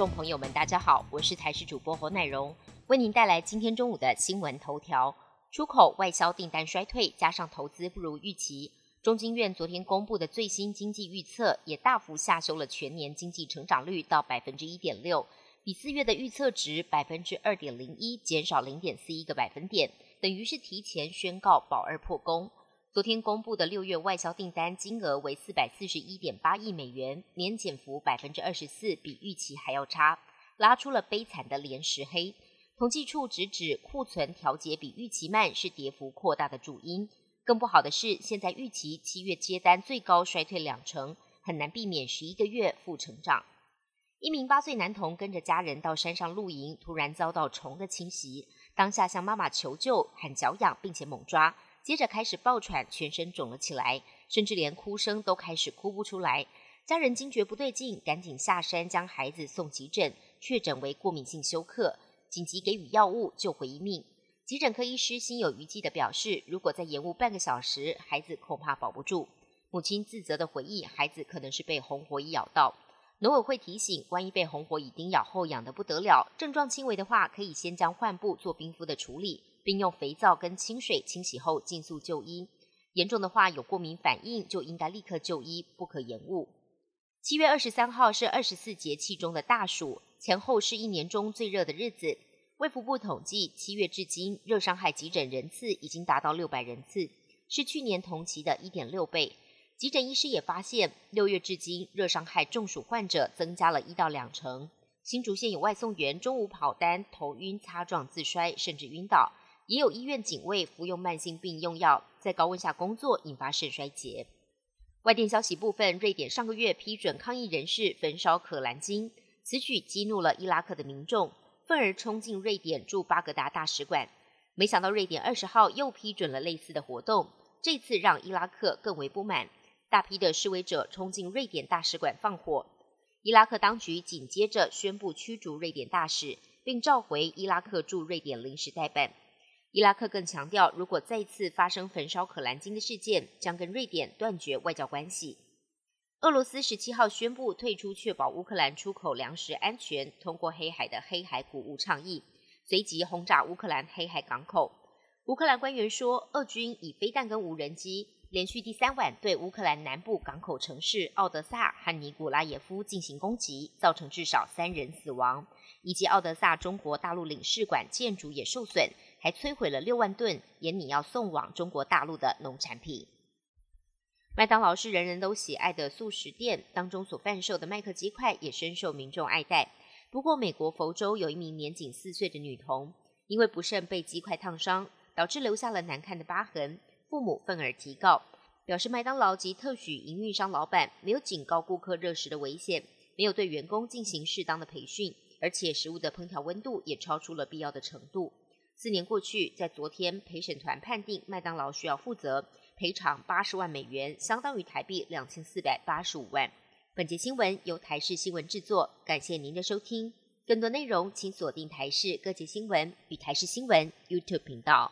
众朋友们，大家好，我是台视主播侯乃荣，为您带来今天中午的新闻头条。出口外销订单衰退，加上投资不如预期，中经院昨天公布的最新经济预测也大幅下修了全年经济成长率到百分之一点六，比四月的预测值百分之二点零一减少零点四一个百分点，等于是提前宣告保二破功。昨天公布的六月外销订单金额为四百四十一点八亿美元，年减幅百分之二十四，比预期还要差，拉出了悲惨的连十黑。统计处直指库存调节比预期慢是跌幅扩大的主因。更不好的是，现在预期七月接单最高衰退两成，很难避免十一个月负成长。一名八岁男童跟着家人到山上露营，突然遭到虫的侵袭，当下向妈妈求救，喊脚痒，并且猛抓。接着开始爆喘，全身肿了起来，甚至连哭声都开始哭不出来。家人惊觉不对劲，赶紧下山将孩子送急诊，确诊为过敏性休克，紧急给予药物救回一命。急诊科医师心有余悸地表示，如果再延误半个小时，孩子恐怕保不住。母亲自责地回忆，孩子可能是被红火蚁咬到。农委会提醒，万一被红火蚁叮咬后痒得不得了，症状轻微的话，可以先将患部做冰敷的处理。并用肥皂跟清水清洗后，尽速就医。严重的话，有过敏反应就应该立刻就医，不可延误。七月二十三号是二十四节气中的大暑，前后是一年中最热的日子。卫福部统计，七月至今热伤害急诊人次已经达到六百人次，是去年同期的一点六倍。急诊医师也发现，六月至今热伤害中暑患者增加了一到两成。新竹县有外送员中午跑单头晕、擦撞、自摔，甚至晕倒。也有医院警卫服用慢性病用药，在高温下工作，引发肾衰竭。外电消息部分，瑞典上个月批准抗议人士焚烧可兰经，此举激怒了伊拉克的民众，愤而冲进瑞典驻巴格达大使馆。没想到瑞典二十号又批准了类似的活动，这次让伊拉克更为不满，大批的示威者冲进瑞典大使馆放火。伊拉克当局紧接着宣布驱逐瑞典大使，并召回伊拉克驻瑞典临时代办。伊拉克更强调，如果再次发生焚烧可兰经的事件，将跟瑞典断绝外交关系。俄罗斯十七号宣布退出确保乌克兰出口粮食安全通过黑海的黑海谷物倡议，随即轰炸乌克兰黑海港口。乌克兰官员说，俄军以飞弹跟无人机连续第三晚对乌克兰南部港口城市奥德萨和尼古拉耶夫进行攻击，造成至少三人死亡，以及奥德萨中国大陆领事馆建筑也受损。还摧毁了六万吨也，你要送往中国大陆的农产品。麦当劳是人人都喜爱的素食店，当中所贩售的麦克鸡块也深受民众爱戴。不过，美国佛州有一名年仅四岁的女童，因为不慎被鸡块烫伤，导致留下了难看的疤痕，父母愤而提告，表示麦当劳及特许营运商老板没有警告顾客热食的危险，没有对员工进行适当的培训，而且食物的烹调温度也超出了必要的程度。四年过去，在昨天，陪审团判定麦当劳需要负责赔偿八十万美元，相当于台币两千四百八十五万。本节新闻由台视新闻制作，感谢您的收听。更多内容请锁定台视各界新闻与台视新闻 YouTube 频道。